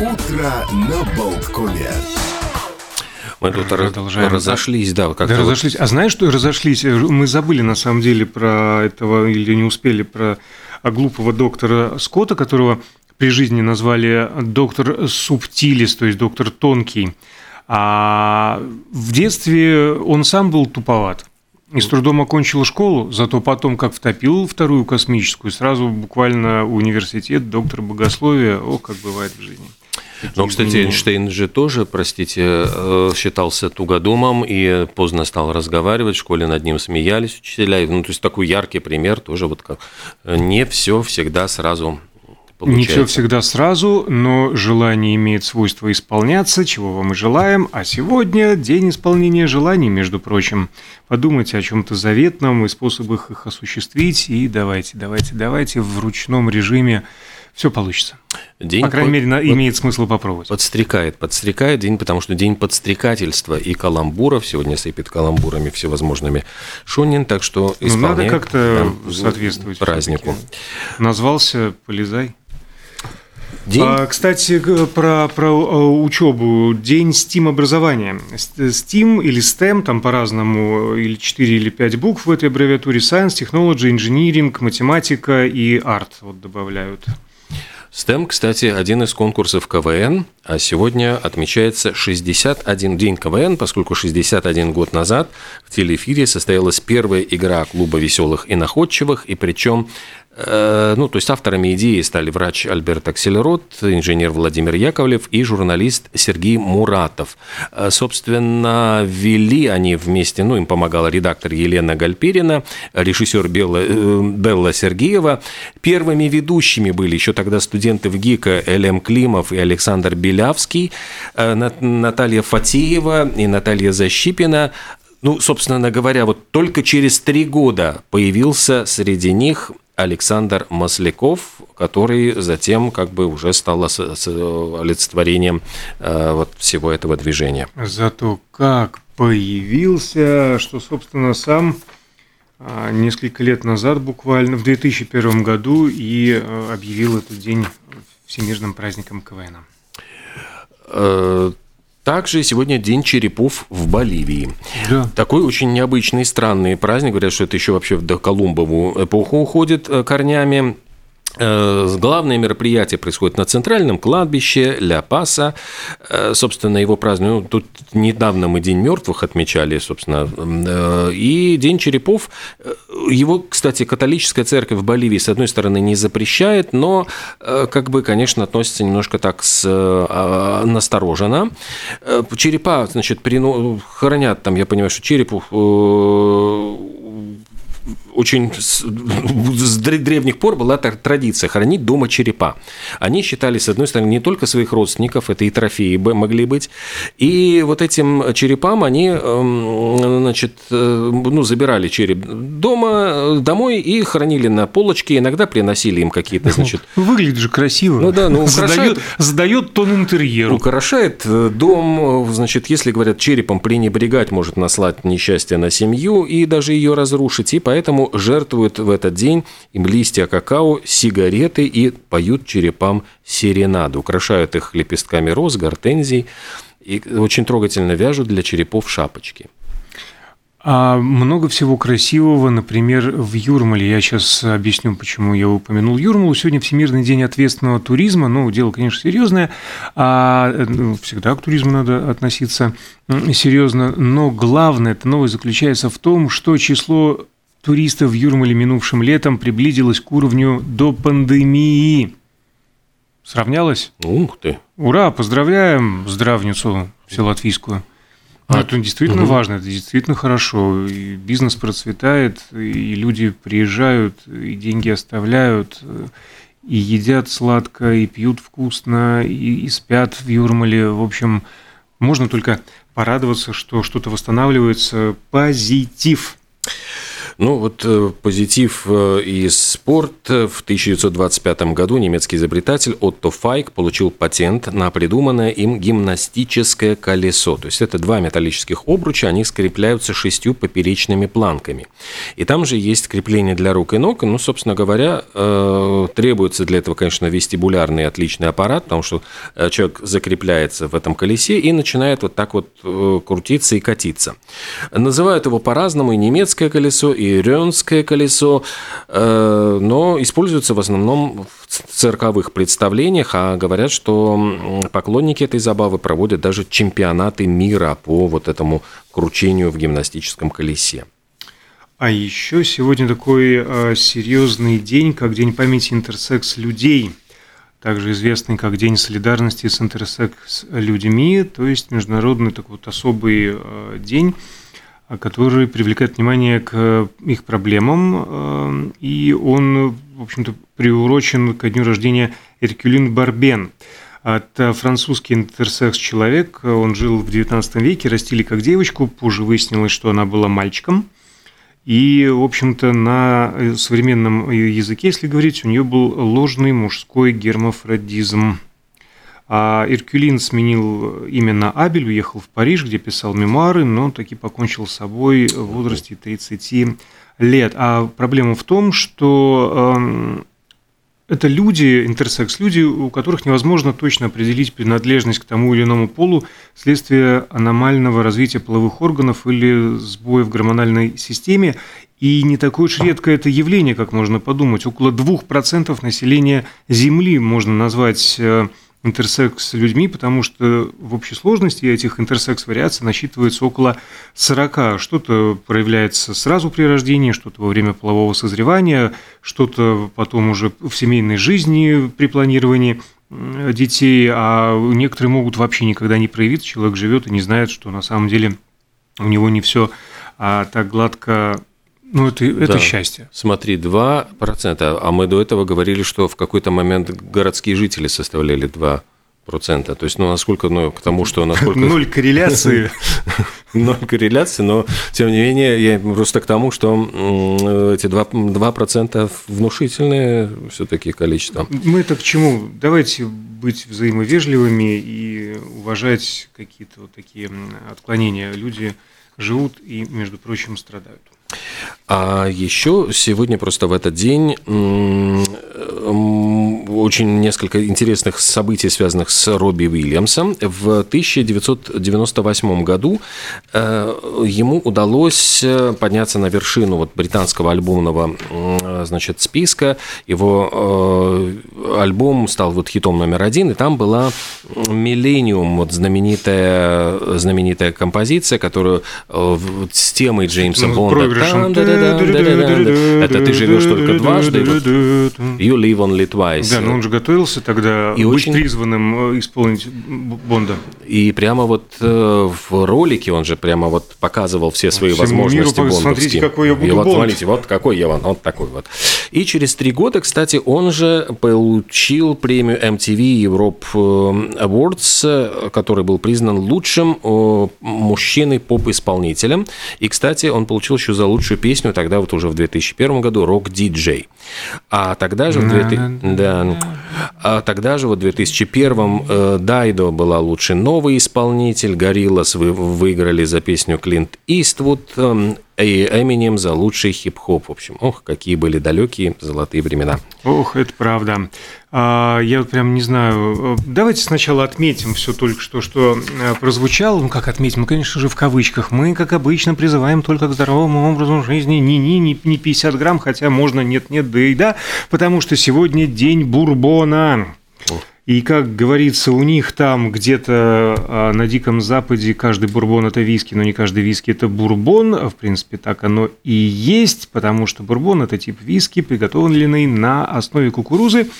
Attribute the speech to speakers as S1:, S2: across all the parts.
S1: Утро на Болткоме.
S2: Мы тут Продолжаем. разошлись, да,
S3: как да, разошлись. А знаешь, что разошлись? Мы забыли на самом деле про этого или не успели про глупого доктора Скотта, которого при жизни назвали доктор субтилис, то есть доктор тонкий. А в детстве он сам был туповат. И с трудом окончил школу, зато потом, как втопил вторую космическую, сразу буквально университет, доктор богословия, о, как бывает в жизни.
S2: Но, кстати, Эйнштейн же тоже, простите, э, считался тугодумом и поздно стал разговаривать, в школе над ним смеялись учителя. Ну, то есть такой яркий пример тоже вот как не все всегда сразу
S3: Получается. Не все всегда сразу, но желание имеет свойство исполняться, чего вам и желаем. А сегодня день исполнения желаний, между прочим. Подумайте о чем-то заветном и способах их осуществить. И давайте, давайте, давайте в ручном режиме все получится. День По крайней под... мере, под... имеет смысл попробовать.
S2: Подстрекает, подстрекает день, потому что день подстрекательства и каламбуров. Сегодня сыпет каламбурами всевозможными Шунин, так что
S3: ну, надо как-то соответствовать празднику. Назвался «Полезай». День? А, кстати, про, про э, учебу. День STEAM образования. STEAM или STEM, там по-разному, или 4 или 5 букв в этой аббревиатуре. Science, Technology, Engineering, математика и арт вот добавляют.
S2: STEM, кстати, один из конкурсов КВН, а сегодня отмечается 61 день КВН, поскольку 61 год назад в телеэфире состоялась первая игра клуба веселых и находчивых, и причем ну, то есть авторами идеи стали врач Альберт Акселерот, инженер Владимир Яковлев и журналист Сергей Муратов. Э, собственно, вели они вместе, ну, им помогала редактор Елена Гальперина, режиссер Белла, э, Белла Сергеева. Первыми ведущими были еще тогда студенты в ГИКа Элем Климов и Александр Белявский, Наталья Фатеева и Наталья Защипина. Ну, собственно говоря, вот только через три года появился среди них Александр Масляков, который затем как бы уже стал олицетворением э, вот всего этого движения.
S3: Зато как появился, что, собственно, сам а, несколько лет назад, буквально в 2001 году, и э, объявил этот день всемирным праздником КВН.
S2: Также сегодня День черепов в Боливии. Да. Такой очень необычный, странный праздник. Говорят, что это еще вообще в доколумбову эпоху уходит э, корнями. Э, главное мероприятие происходит на центральном кладбище Ля Паса. Э, собственно, его празднуют. Ну, тут недавно мы День мертвых отмечали, собственно, э, и День черепов. Его, кстати, католическая церковь в Боливии, с одной стороны, не запрещает, но, как бы, конечно, относится немножко так с, а, настороженно. Черепа, значит, хранят там, я понимаю, что черепу очень с древних пор была традиция хранить дома черепа. Они считали, с одной стороны, не только своих родственников, это и трофеи могли быть, и вот этим черепам они, эм, значит, э, ну, забирали череп дома, э, домой и хранили на полочке, иногда приносили им какие-то, значит...
S3: Выглядит же красиво.
S2: Ну да, ну
S3: украшает... Задает тон интерьеру.
S2: Украшает э, дом, значит, если, говорят, черепом пренебрегать может наслать несчастье на семью и даже ее разрушить, и поэтому жертвуют в этот день им листья какао, сигареты и поют черепам серенаду. Украшают их лепестками роз, гортензий и очень трогательно вяжут для черепов шапочки.
S3: А много всего красивого, например, в Юрмале. Я сейчас объясню, почему я упомянул Юрмалу. Сегодня Всемирный день ответственного туризма. Ну, дело, конечно, серьезное. А ну, всегда к туризму надо относиться серьезно. Но главное, это новость заключается в том, что число туристов в Юрмале минувшим летом приблизилась к уровню до пандемии. Сравнялась?
S2: Ух ты!
S3: Ура! Поздравляем здравницу вселатвийскую. А, это действительно угу. важно, это действительно хорошо. И бизнес процветает, и люди приезжают, и деньги оставляют, и едят сладко, и пьют вкусно, и, и спят в Юрмале. В общем, можно только порадоваться, что что-то восстанавливается. Позитив.
S2: Ну вот э, позитив э, и спорт. В 1925 году немецкий изобретатель Отто Файк получил патент на придуманное им гимнастическое колесо. То есть это два металлических обруча, они скрепляются шестью поперечными планками. И там же есть крепление для рук и ног. Ну, собственно говоря, э, требуется для этого, конечно, вестибулярный отличный аппарат, потому что человек закрепляется в этом колесе и начинает вот так вот крутиться и катиться. Называют его по-разному, и немецкое колесо, и рёнское колесо, э, но используются в основном в цирковых представлениях, а говорят, что поклонники этой забавы проводят даже чемпионаты мира по вот этому кручению в гимнастическом колесе.
S3: А еще сегодня такой э, серьезный день, как День памяти интерсекс людей, также известный как День солидарности с интерсекс людьми, то есть международный такой вот особый э, день, который привлекает внимание к их проблемам, э, и он, в общем-то, приурочен ко дню рождения Эркюлин Барбен. Это французский интерсекс-человек, он жил в XIX веке, растили как девочку, позже выяснилось, что она была мальчиком. И, в общем-то, на современном языке, если говорить, у нее был ложный мужской гермафродизм. А Иркюлин сменил именно Абель, уехал в Париж, где писал мемуары, но таки покончил с собой в возрасте 30 лет. А проблема в том, что э, это люди, интерсекс, люди, у которых невозможно точно определить принадлежность к тому или иному полу вследствие аномального развития половых органов или сбоя в гормональной системе. И не такое уж редкое это явление, как можно подумать. Около 2% населения Земли можно назвать интерсекс людьми, потому что в общей сложности этих интерсекс-вариаций насчитывается около 40. Что-то проявляется сразу при рождении, что-то во время полового созревания, что-то потом уже в семейной жизни при планировании детей, а некоторые могут вообще никогда не проявиться. Человек живет и не знает, что на самом деле у него не все а так гладко ну, это, это да. счастье.
S2: Смотри, 2%, а мы до этого говорили, что в какой-то момент городские жители составляли 2%. То есть, ну, насколько, ну, к тому, что насколько...
S3: Ноль корреляции.
S2: Ноль корреляции, но, тем не менее, я просто к тому, что эти 2%, 2 внушительное все таки количество.
S3: Мы это к чему? Давайте быть взаимовежливыми и уважать какие-то вот такие отклонения. Люди живут и, между прочим, страдают.
S2: А еще сегодня просто в этот день очень несколько интересных событий, связанных с Робби Уильямсом. В 1998 году э, ему удалось э, подняться на вершину вот британского альбомного значит, списка. Его э, альбом стал вот хитом номер один, и там была «Миллениум», вот знаменитая, знаменитая композиция, которую с темой Джеймса ну, Бонда. Это ты живешь только дважды. You live only twice.
S3: Да, но он же готовился тогда и быть очень... призванным э, исполнить Бонда.
S2: И прямо вот э, в ролике он же прямо вот показывал все свои Всему возможности миру,
S3: Смотрите, какой я буду и
S2: вот, Бонд. смотрите, вот какой я он, вот такой вот. И через три года, кстати, он же получил премию MTV Europe э, Awards, который был признан лучшим мужчиной поп-исполнителем. И, кстати, он получил еще за лучшую песню тогда вот уже в 2001 году «Рок Диджей». А тогда же в 2000... да, а тогда же вот в 2001 э, Дайдо была лучший новый исполнитель, Гориллас выиграли за песню Клинт Иствуд, эм, и Эминем за лучший хип-хоп. В общем, ох, какие были далекие золотые времена.
S3: Ох, это правда. А, я вот прям не знаю. Давайте сначала отметим все только что, что э, прозвучало. Ну, как отметим? Ну, конечно же, в кавычках. Мы, как обычно, призываем только к здоровому образу жизни. Ни-ни, не 50 грамм, хотя можно нет-нет, да и да, потому что сегодня день бурбона. И, как говорится, у них там где-то а, на Диком Западе каждый бурбон – это виски, но не каждый виски – это бурбон. В принципе, так оно и есть, потому что бурбон – это тип виски, приготовленный на основе кукурузы.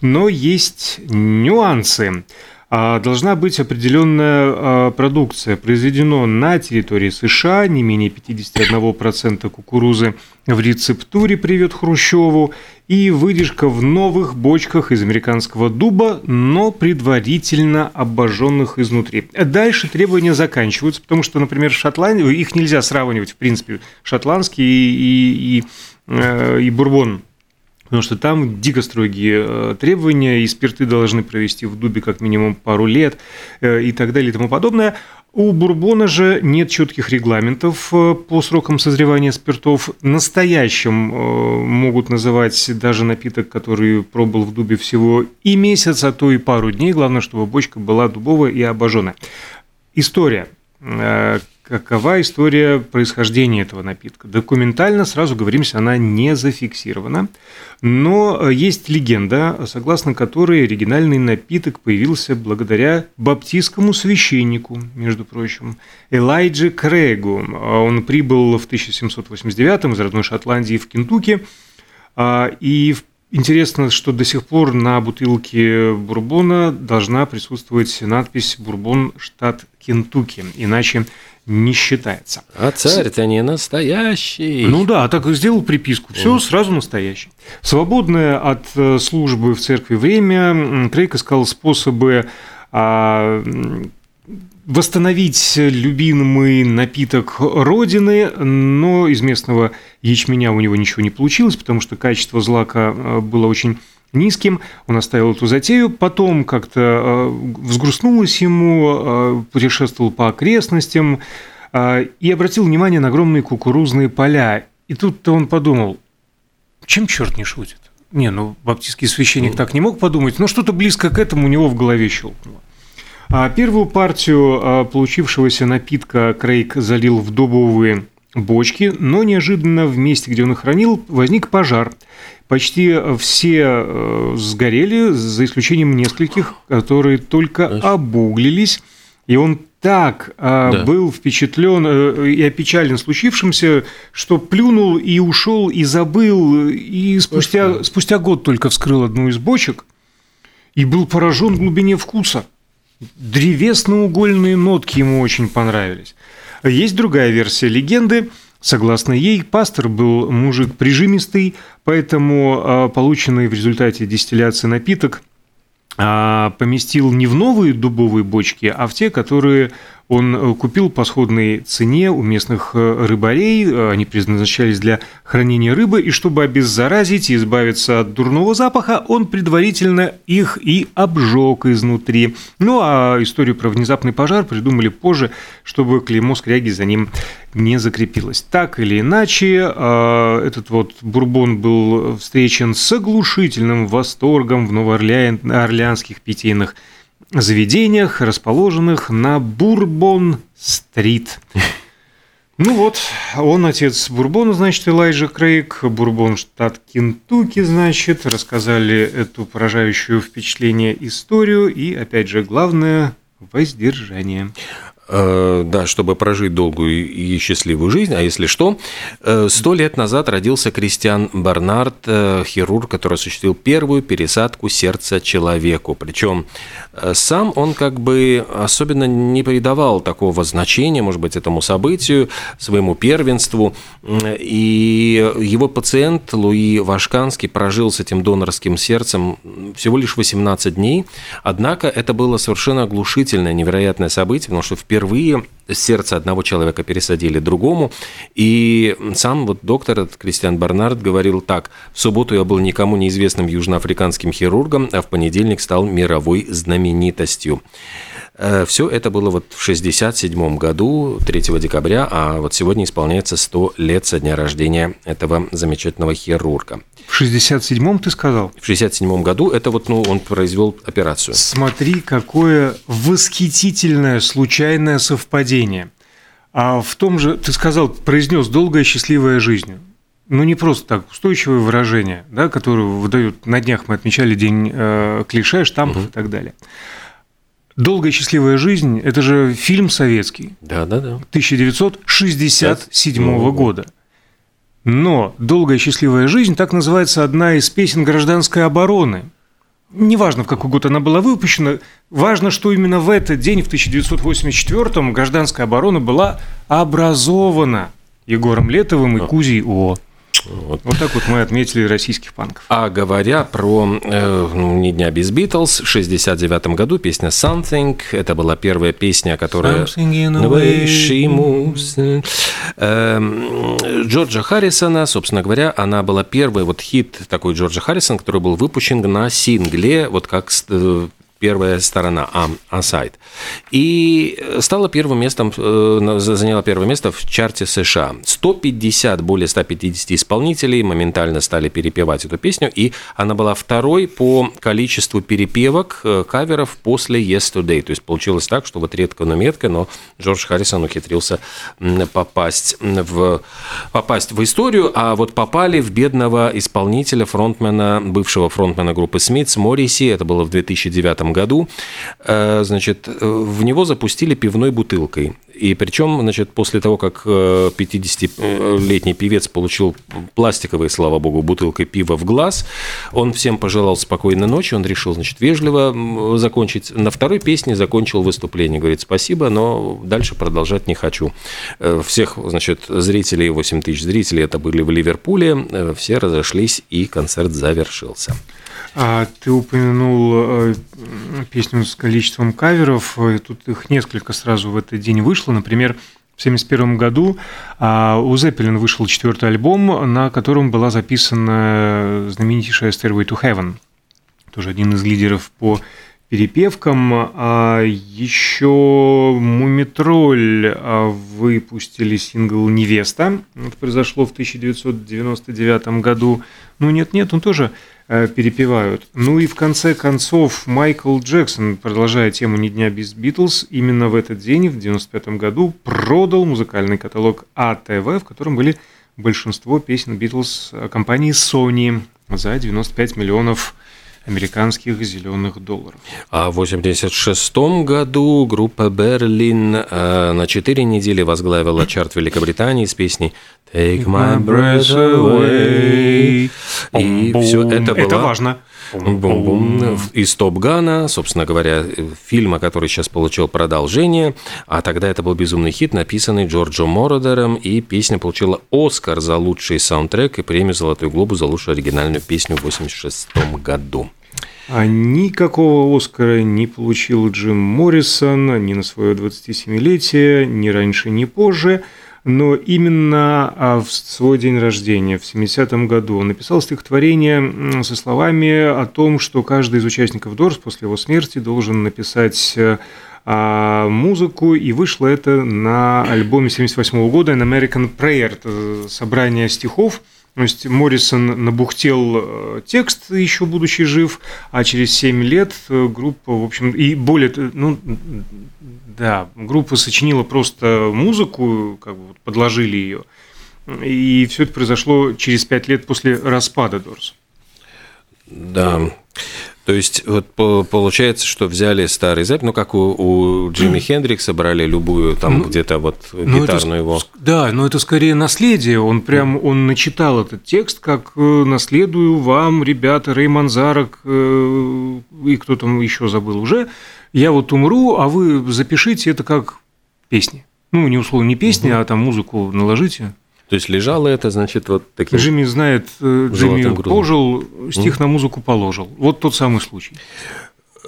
S3: Но есть нюансы. А, должна быть определенная а, продукция. Произведено на территории США не менее 51% кукурузы в рецептуре «Привет Хрущеву» и выдержка в новых бочках из американского дуба, но предварительно обожженных изнутри. Дальше требования заканчиваются, потому что, например, в Шотландии, их нельзя сравнивать, в принципе, шотландский и, и, и, э, и бурбон потому что там дико строгие э, требования, и спирты должны провести в дубе как минимум пару лет э, и так далее и тому подобное. У бурбона же нет четких регламентов э, по срокам созревания спиртов. Настоящим могут называть даже напиток, который пробыл в дубе всего и месяц, а то и пару дней. Главное, чтобы бочка была дубовая и обожженная. История какова история происхождения этого напитка. Документально, сразу говоримся, она не зафиксирована, но э, есть легенда, согласно которой оригинальный напиток появился благодаря баптистскому священнику, между прочим, Элайджи Крейгу. Он прибыл в 1789 из родной Шотландии в Кентукки, а, и Интересно, что до сих пор на бутылке бурбона должна присутствовать надпись «Бурбон, штат Кентукки», иначе не считается.
S2: А царь-то не настоящий.
S3: Ну да, так сделал приписку. Все сразу настоящий. Свободное от э, службы в церкви время Крейг искал способы а, восстановить любимый напиток Родины, но из местного ячменя у него ничего не получилось, потому что качество злака э, было очень низким, он оставил эту затею, потом как-то э, взгрустнулось ему, э, путешествовал по окрестностям э, и обратил внимание на огромные кукурузные поля. И тут он подумал, чем черт не шутит? Не, ну, баптистский священник так не мог подумать, но что-то близко к этому у него в голове щелкнуло. А первую партию получившегося напитка Крейг залил в дубовые бочки, но неожиданно в месте, где он их хранил, возник пожар. Почти все э, сгорели, за исключением нескольких, которые только обуглились. И он так э, да. был впечатлен э, и опечален случившимся, что плюнул и ушел, и забыл, и спустя, спустя год только вскрыл одну из бочек и был поражен глубине вкуса. Древесно-угольные нотки ему очень понравились. Есть другая версия легенды. Согласно ей, пастор был мужик прижимистый, поэтому а, полученный в результате дистилляции напиток а, поместил не в новые дубовые бочки, а в те, которые он э, купил по сходной цене у местных э, рыбарей, э, они предназначались для хранения рыбы, и чтобы обеззаразить и избавиться от дурного запаха, он предварительно их и обжег изнутри. Ну а историю про внезапный пожар придумали позже, чтобы клеймо скряги за ним не закрепилось. Так или иначе, этот вот бурбон был встречен с оглушительным восторгом в новоорлеанских питейных заведениях, расположенных на Бурбон-стрит. Ну вот, он отец Бурбона, значит, Элайджа Крейг, Бурбон, штат Кентукки, значит, рассказали эту поражающую впечатление историю и, опять же, главное – воздержание.
S2: Э, да, чтобы прожить долгую и счастливую жизнь. А если что, э, сто лет назад родился Кристиан Барнард, э, хирург, который осуществил первую пересадку сердца человеку. Причем сам он как бы особенно не придавал такого значения, может быть, этому событию, своему первенству. И его пациент Луи Вашканский прожил с этим донорским сердцем всего лишь 18 дней. Однако это было совершенно оглушительное, невероятное событие, потому что впервые впервые сердце одного человека пересадили другому. И сам вот доктор Кристиан Барнард говорил так. В субботу я был никому неизвестным южноафриканским хирургом, а в понедельник стал мировой знаменитостью. Э, Все это было вот в 67 году, 3 декабря, а вот сегодня исполняется 100 лет со дня рождения этого замечательного хирурга.
S3: В 67-м ты сказал?
S2: В 67 году это вот, ну, он произвел операцию.
S3: Смотри, какое восхитительное случайное совпадение. А в том же, ты сказал, произнес «долгая счастливая жизнь». Ну, не просто так, устойчивое выражение, да, которое выдают на днях, мы отмечали день э, клише, штампов угу. и так далее. «Долгая счастливая жизнь» – это же фильм советский.
S2: Да, да, да.
S3: 1967 года. Но «Долгая счастливая жизнь» так называется одна из песен гражданской обороны. неважно, в какой год она была выпущена, важно, что именно в этот день, в 1984-м, гражданская оборона была образована Егором Летовым и Кузей О. Вот. вот так вот мы отметили российских панков.
S2: А говоря про э, ну, «Ни дня без Битлз», в 69 году песня «Something», это была первая песня, которая... Э, Джорджа Харрисона, собственно говоря, она была первый вот хит такой Джорджа Харрисона, который был выпущен на сингле, вот как э, первая сторона, а, а сайт. И стала первым местом, э, заняла первое место в чарте США. 150, более 150 исполнителей моментально стали перепевать эту песню, и она была второй по количеству перепевок э, каверов после Yesterday. То есть получилось так, что вот редко, но метко, но Джордж Харрисон ухитрился попасть в, попасть в историю, а вот попали в бедного исполнителя, фронтмена, бывшего фронтмена группы Смитс, Морриси, это было в 2009 году, э, значит, в него запустили пивной бутылкой. И причем, значит, после того, как 50-летний э, певец получил пластиковые, слава богу, бутылкой пива в глаз, он всем пожелал спокойной ночи, он решил, значит, вежливо закончить. На второй песне закончил выступление, говорит, спасибо, но дальше продолжать не хочу. Э, всех, значит, зрителей, 8 тысяч зрителей, это были в Ливерпуле, все разошлись, и концерт завершился.
S3: А ты упомянул э, песню с количеством каверов. Тут их несколько сразу в этот день вышло. Например, в 1971 году а, у Зеппелин вышел четвертый альбом, на котором была записана знаменитейшая «Stairway to Heaven». Тоже один из лидеров по перепевкам. А еще Мумитроль а, выпустили сингл «Невеста». Это произошло в 1999 году. Ну нет-нет, он тоже Э, перепевают. Ну и в конце концов Майкл Джексон, продолжая тему «Ни дня без Битлз», именно в этот день, в 95 году, продал музыкальный каталог АТВ, в котором были большинство песен Битлз компании Sony за 95 миллионов американских зеленых долларов.
S2: А в 1986 году группа Берлин э, на 4 недели возглавила чарт Великобритании с песней Take my breath away.
S3: И все это было... Это важно.
S2: Бум-бум. Из Топ Гана, собственно говоря, фильма, который сейчас получил продолжение, а тогда это был безумный хит, написанный Джорджо Мородером, и песня получила Оскар за лучший саундтрек и премию «Золотой глобус» за лучшую оригинальную песню в 1986 году.
S3: А никакого Оскара не получил Джим Моррисон ни на свое 27-летие, ни раньше, ни позже. Но именно а, в свой день рождения, в 70-м году, он написал стихотворение со словами о том, что каждый из участников Дорс после его смерти должен написать а, музыку, и вышло это на альбоме 78 года «An American Prayer», это собрание стихов, то есть Моррисон набухтел э, текст, еще будучи жив, а через 7 лет э, группа, в общем, и более, ну, да, группа сочинила просто музыку, как бы подложили ее, и все это произошло через 5 лет после распада Дорс.
S2: Да, то есть вот получается, что взяли старый запись, ну как у, у Джимми Хендрикса брали любую там ну, где-то вот ну, гитарную
S3: это,
S2: его.
S3: Да, но это скорее наследие. Он прям он начитал этот текст, как э, наследую вам, ребята, Рейман Зарок э, и кто там еще забыл уже. Я вот умру, а вы запишите это как песни. Ну, не условно не песни, угу. а там музыку наложите.
S2: То есть лежало это, значит, вот таким...
S3: Джимми знает, э, Джимми пожил, стих на музыку положил. Вот тот самый случай.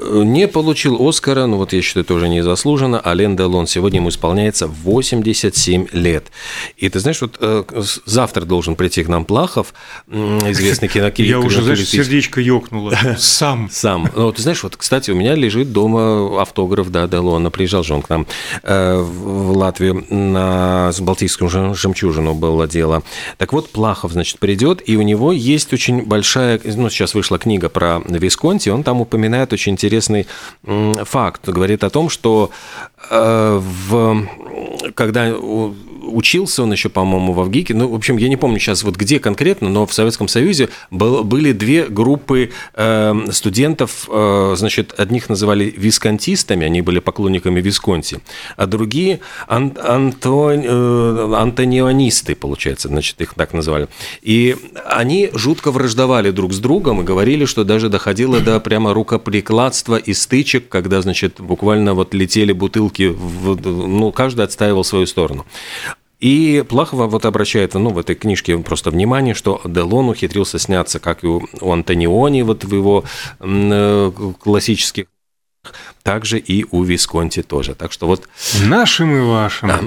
S2: Не получил Оскара, но вот я считаю, тоже незаслуженно. Ален Делон сегодня ему исполняется 87 лет. И ты знаешь, вот э, завтра должен прийти к нам Плахов, известный кинокритик.
S3: Я уже, знаешь, сердечко ёкнуло. Сам.
S2: Сам. Ну, ты знаешь, вот, кстати, у меня лежит дома автограф, да, Делона. Приезжал же он к нам э, в Латвию на с Балтийском жемчужину было дело. Так вот, Плахов, значит, придет, и у него есть очень большая, ну, сейчас вышла книга про Висконти, он там упоминает очень интересный факт. Говорит о том, что э, в, когда учился он еще, по-моему, в Авгике. Ну, в общем, я не помню сейчас вот где конкретно, но в Советском Союзе был, были две группы э, студентов. Э, значит, одних называли висконтистами, они были поклонниками Висконти, а другие ан, анто, э, антонионисты, получается, значит, их так называли. И они жутко враждовали друг с другом и говорили, что даже доходило до прямо рукоприкладства и стычек, когда, значит, буквально вот летели бутылки, в, ну, каждый отстаивал свою сторону. И Плахова вот обращает ну, в этой книжке просто внимание, что Делон ухитрился сняться, как и у Антониони, вот в его э, классических, также и у Висконти тоже. Так что вот...
S3: Нашим и вашим. Да.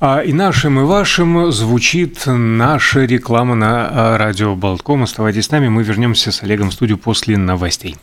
S3: А и нашим, и вашим звучит наша реклама на а, радио Болтком. Оставайтесь с нами, мы вернемся с Олегом в студию после новостей.